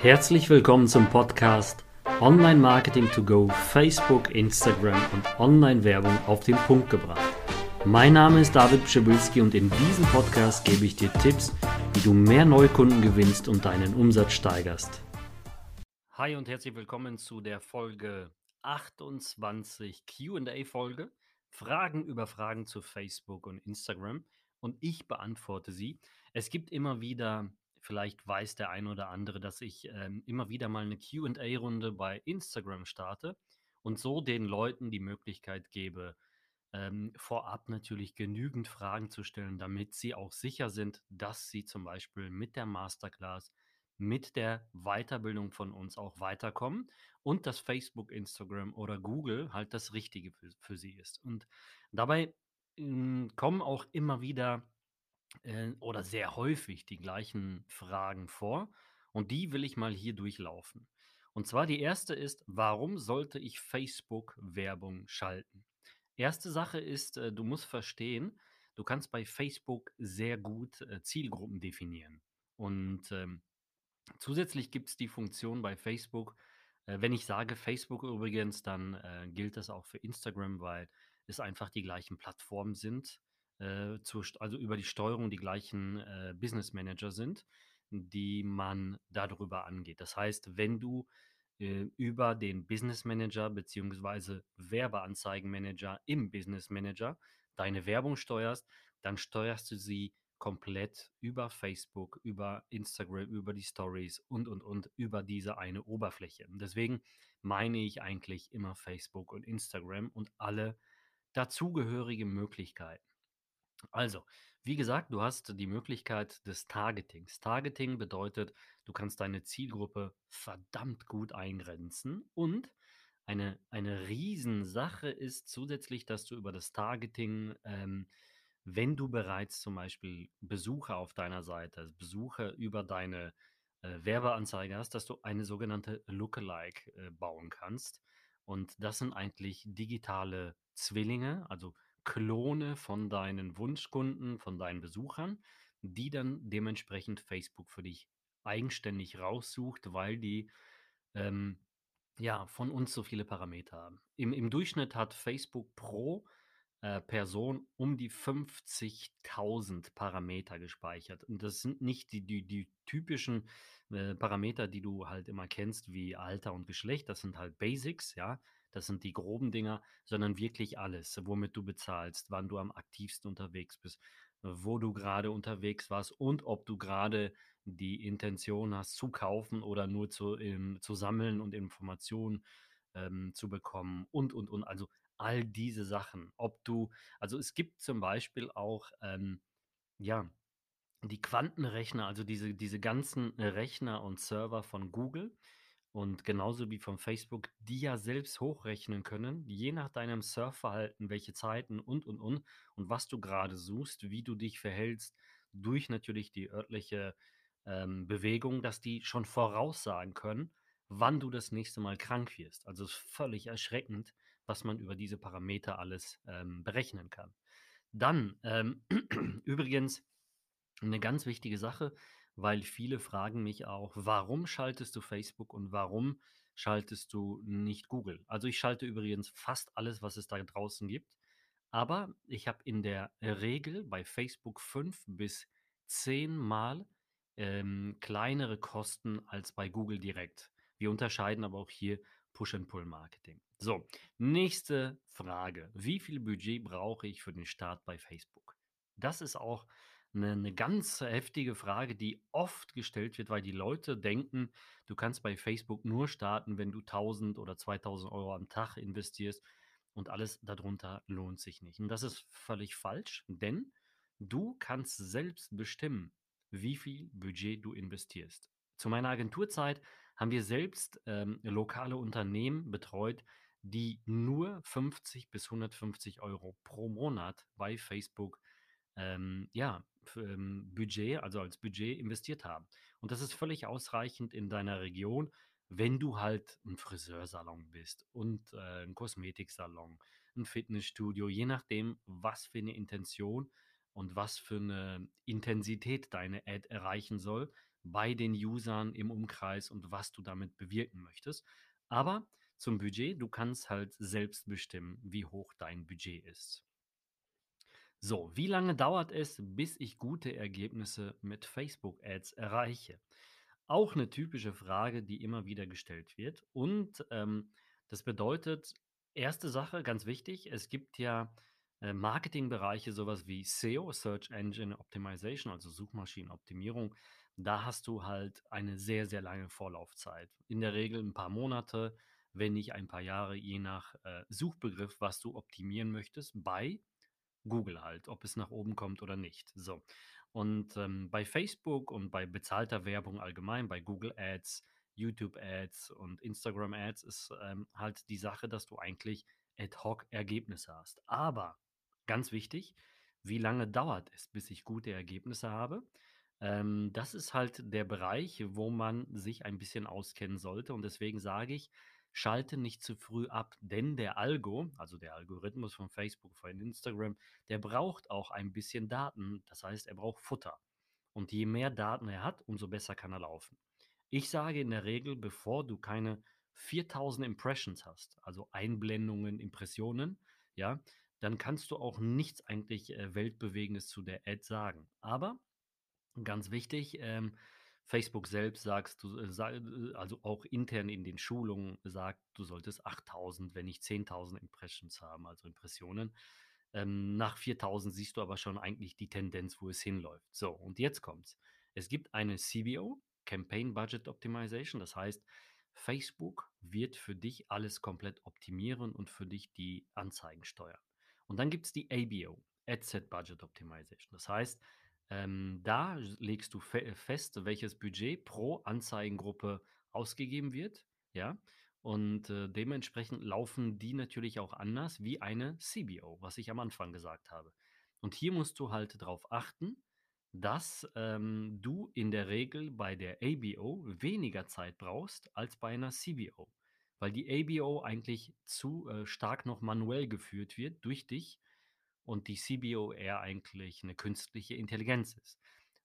Herzlich willkommen zum Podcast Online Marketing to Go, Facebook, Instagram und Online-Werbung auf den Punkt gebracht. Mein Name ist David Pschibilski und in diesem Podcast gebe ich dir Tipps, wie du mehr Neukunden gewinnst und deinen Umsatz steigerst. Hi und herzlich willkommen zu der Folge 28 QA-Folge. Fragen über Fragen zu Facebook und Instagram und ich beantworte sie. Es gibt immer wieder Vielleicht weiß der ein oder andere, dass ich ähm, immer wieder mal eine QA-Runde bei Instagram starte und so den Leuten die Möglichkeit gebe, ähm, vorab natürlich genügend Fragen zu stellen, damit sie auch sicher sind, dass sie zum Beispiel mit der Masterclass, mit der Weiterbildung von uns auch weiterkommen und dass Facebook, Instagram oder Google halt das Richtige für, für sie ist. Und dabei äh, kommen auch immer wieder äh, oder sehr häufig die gleichen Fragen vor und die will ich mal hier durchlaufen. Und zwar die erste ist, warum sollte ich Facebook-Werbung schalten? Erste Sache ist, äh, du musst verstehen, du kannst bei Facebook sehr gut äh, Zielgruppen definieren. Und ähm, zusätzlich gibt es die Funktion bei Facebook, äh, wenn ich sage Facebook übrigens, dann äh, gilt das auch für Instagram, weil es einfach die gleichen Plattformen sind äh, zur, also über die Steuerung die gleichen äh, Business Manager sind, die man darüber angeht. Das heißt, wenn du äh, über den Business Manager bzw. Werbeanzeigenmanager im Business Manager deine Werbung steuerst, dann steuerst du sie komplett über Facebook, über Instagram, über die Stories und, und, und über diese eine Oberfläche. Deswegen meine ich eigentlich immer Facebook und Instagram und alle dazugehörigen Möglichkeiten. Also, wie gesagt, du hast die Möglichkeit des Targetings. Targeting bedeutet, du kannst deine Zielgruppe verdammt gut eingrenzen und eine, eine Riesensache ist zusätzlich, dass du über das Targeting, ähm, wenn du bereits zum Beispiel Besucher auf deiner Seite, Besucher über deine äh, Werbeanzeige hast, dass du eine sogenannte Lookalike äh, bauen kannst. Und das sind eigentlich digitale Zwillinge, also Klone von deinen Wunschkunden, von deinen Besuchern, die dann dementsprechend Facebook für dich eigenständig raussucht, weil die ähm, ja von uns so viele Parameter haben. Im, im Durchschnitt hat Facebook pro äh, Person um die 50.000 Parameter gespeichert. Und das sind nicht die, die, die typischen äh, Parameter, die du halt immer kennst, wie Alter und Geschlecht. Das sind halt Basics, ja. Das sind die groben Dinger, sondern wirklich alles, womit du bezahlst, wann du am aktivsten unterwegs bist, wo du gerade unterwegs warst und ob du gerade die Intention hast zu kaufen oder nur zu, ähm, zu sammeln und Informationen ähm, zu bekommen und, und, und. Also all diese Sachen. Ob du, also es gibt zum Beispiel auch, ähm, ja, die Quantenrechner, also diese, diese ganzen Rechner und Server von Google, und genauso wie von Facebook, die ja selbst hochrechnen können, je nach deinem Surfverhalten, welche Zeiten und, und, und, und was du gerade suchst, wie du dich verhältst, durch natürlich die örtliche ähm, Bewegung, dass die schon voraussagen können, wann du das nächste Mal krank wirst. Also es ist völlig erschreckend, was man über diese Parameter alles ähm, berechnen kann. Dann, ähm, übrigens, eine ganz wichtige Sache, weil viele fragen mich auch, warum schaltest du Facebook und warum schaltest du nicht Google? Also ich schalte übrigens fast alles, was es da draußen gibt, aber ich habe in der Regel bei Facebook fünf bis zehn Mal ähm, kleinere Kosten als bei Google direkt. Wir unterscheiden aber auch hier Push-and-Pull-Marketing. So, nächste Frage. Wie viel Budget brauche ich für den Start bei Facebook? Das ist auch eine, eine ganz heftige Frage, die oft gestellt wird, weil die Leute denken, du kannst bei Facebook nur starten, wenn du 1000 oder 2000 Euro am Tag investierst und alles darunter lohnt sich nicht. Und das ist völlig falsch, denn du kannst selbst bestimmen, wie viel Budget du investierst. Zu meiner Agenturzeit haben wir selbst ähm, lokale Unternehmen betreut, die nur 50 bis 150 Euro pro Monat bei Facebook ähm, ja, ähm, Budget, also als Budget investiert haben. Und das ist völlig ausreichend in deiner Region, wenn du halt ein Friseursalon bist und äh, ein Kosmetiksalon, ein Fitnessstudio, je nachdem, was für eine Intention und was für eine Intensität deine Ad erreichen soll, bei den Usern im Umkreis und was du damit bewirken möchtest. Aber zum Budget, du kannst halt selbst bestimmen, wie hoch dein Budget ist. So, wie lange dauert es, bis ich gute Ergebnisse mit Facebook-Ads erreiche? Auch eine typische Frage, die immer wieder gestellt wird. Und ähm, das bedeutet, erste Sache, ganz wichtig, es gibt ja äh, Marketingbereiche, sowas wie SEO, Search Engine Optimization, also Suchmaschinenoptimierung. Da hast du halt eine sehr, sehr lange Vorlaufzeit. In der Regel ein paar Monate, wenn nicht ein paar Jahre, je nach äh, Suchbegriff, was du optimieren möchtest, bei Google halt, ob es nach oben kommt oder nicht. So. Und ähm, bei Facebook und bei bezahlter Werbung allgemein, bei Google Ads, YouTube Ads und Instagram Ads ist ähm, halt die Sache, dass du eigentlich ad hoc Ergebnisse hast. Aber ganz wichtig, wie lange dauert es, bis ich gute Ergebnisse habe? Ähm, das ist halt der Bereich, wo man sich ein bisschen auskennen sollte. Und deswegen sage ich, schalte nicht zu früh ab, denn der Algo, also der Algorithmus von Facebook, von Instagram, der braucht auch ein bisschen Daten. Das heißt, er braucht Futter. Und je mehr Daten er hat, umso besser kann er laufen. Ich sage in der Regel, bevor du keine 4000 Impressions hast, also Einblendungen, Impressionen, ja, dann kannst du auch nichts eigentlich äh, Weltbewegendes zu der Ad sagen. Aber ganz wichtig, ähm, Facebook selbst sagst du, äh, äh, also auch intern in den Schulungen sagt, du solltest 8000, wenn nicht 10.000 Impressions haben, also Impressionen. Ähm, nach 4000 siehst du aber schon eigentlich die Tendenz, wo es hinläuft. So, und jetzt kommt's. Es gibt eine CBO, Campaign Budget Optimization, das heißt, Facebook wird für dich alles komplett optimieren und für dich die Anzeigen steuern. Und dann gibt es die ABO, Ad Set Budget Optimization. Das heißt, ähm, da legst du fe fest, welches Budget pro Anzeigengruppe ausgegeben wird, ja. Und äh, dementsprechend laufen die natürlich auch anders wie eine CBO, was ich am Anfang gesagt habe. Und hier musst du halt darauf achten, dass ähm, du in der Regel bei der ABO weniger Zeit brauchst als bei einer CBO, weil die ABO eigentlich zu äh, stark noch manuell geführt wird durch dich und die CBO eher eigentlich eine künstliche Intelligenz ist.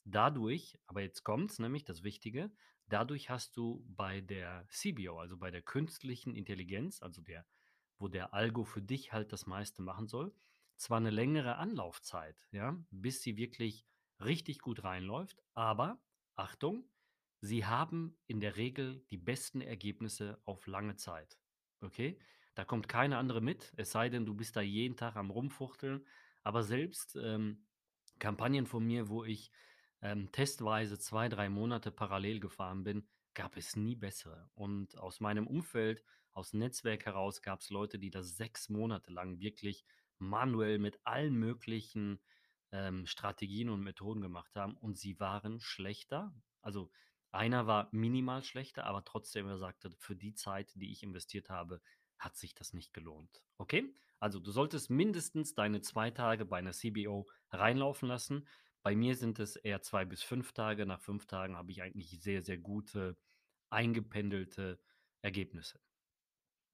Dadurch, aber jetzt kommt es nämlich das Wichtige, dadurch hast du bei der CBO, also bei der künstlichen Intelligenz, also der, wo der Algo für dich halt das meiste machen soll, zwar eine längere Anlaufzeit, ja, bis sie wirklich richtig gut reinläuft, aber Achtung, sie haben in der Regel die besten Ergebnisse auf lange Zeit. Okay? Da kommt keine andere mit, es sei denn, du bist da jeden Tag am Rumfuchteln. Aber selbst ähm, Kampagnen von mir, wo ich ähm, testweise zwei, drei Monate parallel gefahren bin, gab es nie bessere. Und aus meinem Umfeld, aus Netzwerk heraus, gab es Leute, die das sechs Monate lang wirklich manuell mit allen möglichen ähm, Strategien und Methoden gemacht haben. Und sie waren schlechter. Also einer war minimal schlechter, aber trotzdem, er sagte, für die Zeit, die ich investiert habe, hat sich das nicht gelohnt. Okay? Also du solltest mindestens deine zwei Tage bei einer CBO reinlaufen lassen. Bei mir sind es eher zwei bis fünf Tage. Nach fünf Tagen habe ich eigentlich sehr, sehr gute, eingependelte Ergebnisse.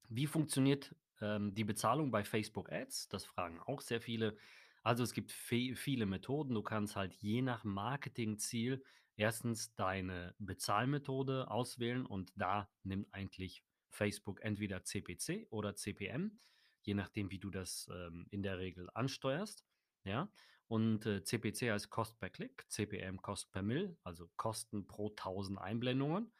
Wie funktioniert ähm, die Bezahlung bei Facebook Ads? Das fragen auch sehr viele. Also es gibt viele Methoden. Du kannst halt je nach Marketingziel erstens deine Bezahlmethode auswählen und da nimmt eigentlich Facebook entweder CPC oder CPM, je nachdem, wie du das ähm, in der Regel ansteuerst. Ja, und äh, CPC heißt Cost per Klick, CPM Cost per Mill, also Kosten pro 1000 Einblendungen.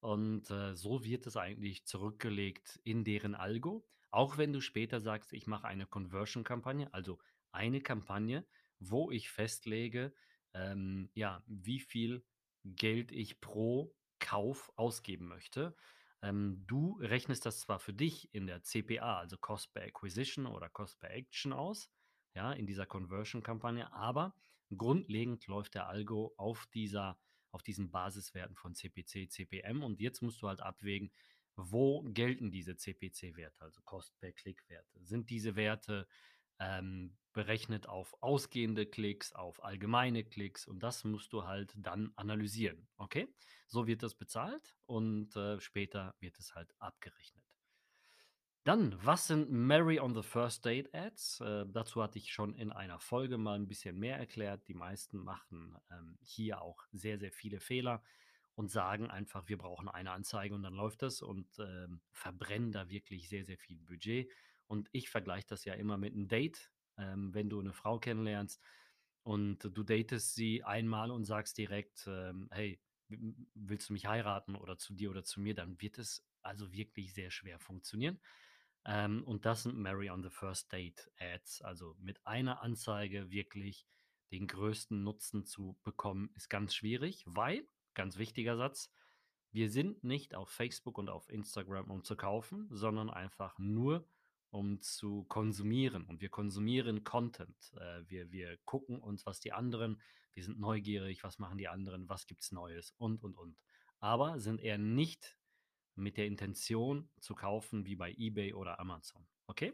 Und äh, so wird es eigentlich zurückgelegt in deren Algo. Auch wenn du später sagst, ich mache eine Conversion-Kampagne, also eine Kampagne, wo ich festlege, ähm, ja, wie viel Geld ich pro Kauf ausgeben möchte. Ähm, du rechnest das zwar für dich in der CPA, also Cost per Acquisition oder Cost per Action aus, ja, in dieser Conversion-Kampagne, aber grundlegend läuft der Algo auf dieser, auf diesen Basiswerten von CPC, CPM und jetzt musst du halt abwägen, wo gelten diese CPC-Werte, also Cost per Klick-Werte? Sind diese Werte ähm, berechnet auf ausgehende Klicks, auf allgemeine Klicks und das musst du halt dann analysieren. Okay? So wird das bezahlt und äh, später wird es halt abgerechnet. Dann, was sind Mary on the First Date Ads? Äh, dazu hatte ich schon in einer Folge mal ein bisschen mehr erklärt. Die meisten machen ähm, hier auch sehr, sehr viele Fehler. und sagen einfach, wir brauchen eine Anzeige und dann läuft das und ähm, verbrennen da wirklich sehr, sehr viel Budget. Und ich vergleiche das ja immer mit einem Date. Ähm, wenn du eine Frau kennenlernst und du datest sie einmal und sagst direkt, ähm, hey, willst du mich heiraten oder zu dir oder zu mir, dann wird es also wirklich sehr schwer funktionieren. Ähm, und das sind Mary on the First Date Ads. Also mit einer Anzeige wirklich den größten Nutzen zu bekommen, ist ganz schwierig, weil Ganz wichtiger Satz. Wir sind nicht auf Facebook und auf Instagram, um zu kaufen, sondern einfach nur, um zu konsumieren. Und wir konsumieren Content. Äh, wir, wir gucken uns, was die anderen, wir sind neugierig, was machen die anderen, was gibt es Neues und, und, und. Aber sind eher nicht mit der Intention zu kaufen wie bei eBay oder Amazon. Okay?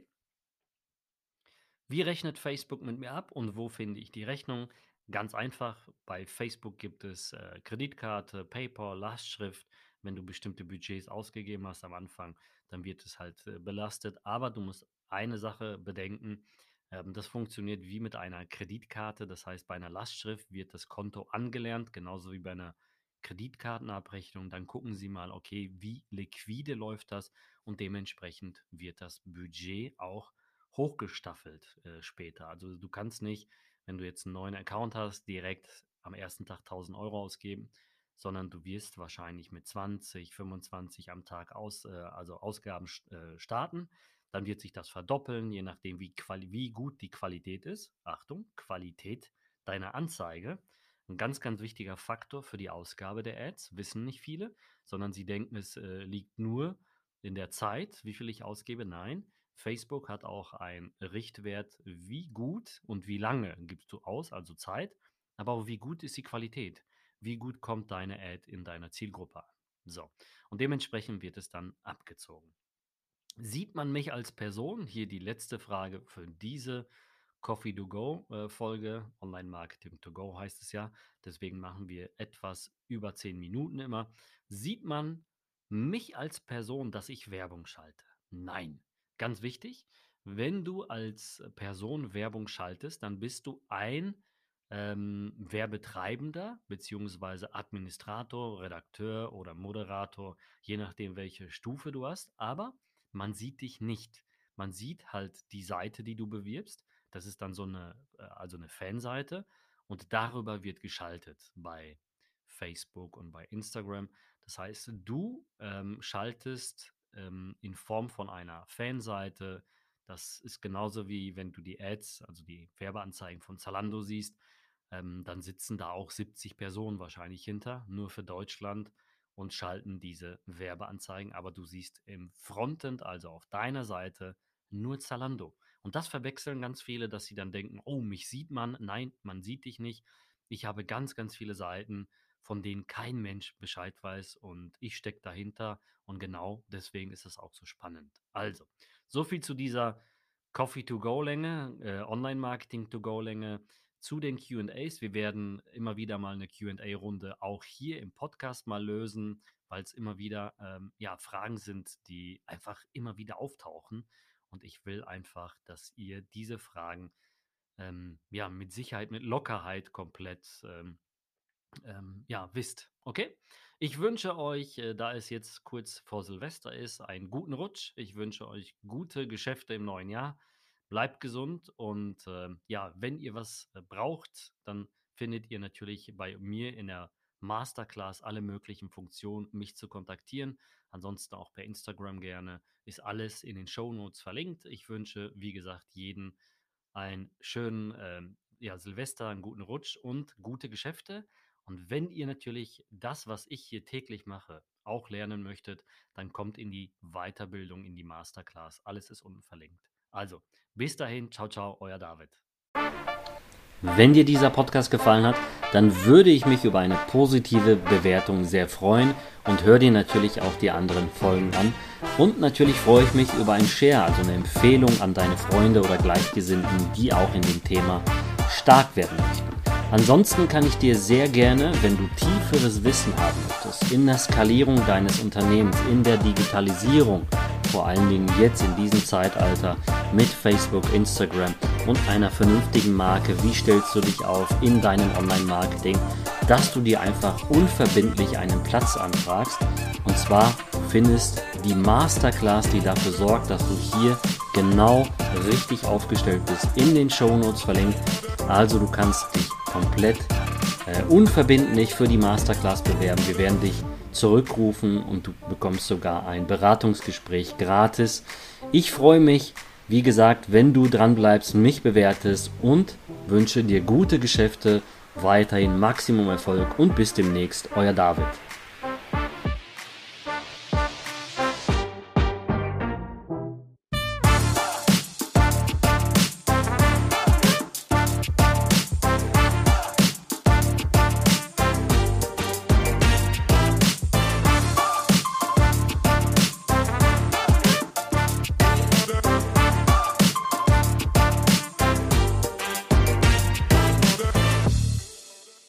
Wie rechnet Facebook mit mir ab und wo finde ich die Rechnung? Ganz einfach, bei Facebook gibt es äh, Kreditkarte, PayPal, Lastschrift. Wenn du bestimmte Budgets ausgegeben hast am Anfang, dann wird es halt äh, belastet. Aber du musst eine Sache bedenken, ähm, das funktioniert wie mit einer Kreditkarte. Das heißt, bei einer Lastschrift wird das Konto angelernt, genauso wie bei einer Kreditkartenabrechnung. Dann gucken Sie mal, okay, wie liquide läuft das und dementsprechend wird das Budget auch hochgestaffelt äh, später. Also du kannst nicht wenn du jetzt einen neuen Account hast, direkt am ersten Tag 1000 Euro ausgeben, sondern du wirst wahrscheinlich mit 20, 25 am Tag aus, äh, also Ausgaben äh, starten. Dann wird sich das verdoppeln, je nachdem, wie, wie gut die Qualität ist. Achtung, Qualität deiner Anzeige. Ein ganz, ganz wichtiger Faktor für die Ausgabe der Ads, wissen nicht viele, sondern sie denken, es äh, liegt nur in der Zeit, wie viel ich ausgebe. Nein, Facebook hat auch einen Richtwert, wie gut und wie lange gibst du aus, also Zeit, aber auch wie gut ist die Qualität, wie gut kommt deine Ad in deiner Zielgruppe an. So, und dementsprechend wird es dann abgezogen. Sieht man mich als Person? Hier die letzte Frage für diese Coffee to Go äh, Folge. Online Marketing to Go heißt es ja. Deswegen machen wir etwas über zehn Minuten immer. Sieht man mich als Person, dass ich Werbung schalte? Nein. Ganz wichtig, wenn du als Person Werbung schaltest, dann bist du ein ähm, Werbetreibender beziehungsweise Administrator, Redakteur oder Moderator, je nachdem, welche Stufe du hast. Aber man sieht dich nicht. Man sieht halt die Seite, die du bewirbst. Das ist dann so eine, äh, also eine Fanseite. Und darüber wird geschaltet bei Facebook und bei Instagram. Das heißt, du ähm, schaltest ähm, in Form von einer Fanseite. Das ist genauso wie wenn du die Ads, also die Werbeanzeigen von Zalando siehst, ähm, dann sitzen da auch 70 Personen wahrscheinlich hinter, nur für Deutschland und schalten diese Werbeanzeigen. Aber du siehst im Frontend, also auf deiner Seite, nur Zalando. Und das verwechseln ganz viele, dass sie dann denken, oh, mich sieht man. Nein, man sieht dich nicht. Ich habe ganz, ganz viele Seiten von denen kein Mensch Bescheid weiß und ich stecke dahinter und genau deswegen ist es auch so spannend. Also, so viel zu dieser Coffee-to-Go-Länge, äh, Online-Marketing-to-Go-Länge, zu den QAs. Wir werden immer wieder mal eine QA-Runde auch hier im Podcast mal lösen, weil es immer wieder ähm, ja, Fragen sind, die einfach immer wieder auftauchen. Und ich will einfach, dass ihr diese Fragen ähm, ja mit Sicherheit, mit Lockerheit komplett ähm, ähm, ja, wisst. Okay? Ich wünsche euch, äh, da es jetzt kurz vor Silvester ist, einen guten Rutsch. Ich wünsche euch gute Geschäfte im neuen Jahr. Bleibt gesund und äh, ja, wenn ihr was äh, braucht, dann findet ihr natürlich bei mir in der Masterclass alle möglichen Funktionen, mich zu kontaktieren. Ansonsten auch per Instagram gerne. Ist alles in den Show Notes verlinkt. Ich wünsche, wie gesagt, jeden einen schönen äh, ja, Silvester, einen guten Rutsch und gute Geschäfte. Und wenn ihr natürlich das, was ich hier täglich mache, auch lernen möchtet, dann kommt in die Weiterbildung, in die Masterclass. Alles ist unten verlinkt. Also, bis dahin, ciao, ciao, euer David. Wenn dir dieser Podcast gefallen hat, dann würde ich mich über eine positive Bewertung sehr freuen und hör dir natürlich auch die anderen Folgen an. Und natürlich freue ich mich über ein Share, also eine Empfehlung an deine Freunde oder Gleichgesinnten, die auch in dem Thema stark werden möchten. Ansonsten kann ich dir sehr gerne, wenn du tieferes Wissen haben möchtest, in der Skalierung deines Unternehmens, in der Digitalisierung, vor allen Dingen jetzt in diesem Zeitalter mit Facebook, Instagram und einer vernünftigen Marke, wie stellst du dich auf in deinem Online-Marketing, dass du dir einfach unverbindlich einen Platz anfragst. Und zwar findest die Masterclass, die dafür sorgt, dass du hier genau richtig aufgestellt bist, in den Show Notes verlinkt. Also du kannst dich komplett äh, unverbindlich für die Masterclass bewerben. Wir werden dich zurückrufen und du bekommst sogar ein Beratungsgespräch gratis. Ich freue mich, wie gesagt, wenn du dran bleibst, mich bewertest und wünsche dir gute Geschäfte, weiterhin Maximum Erfolg und bis demnächst, euer David.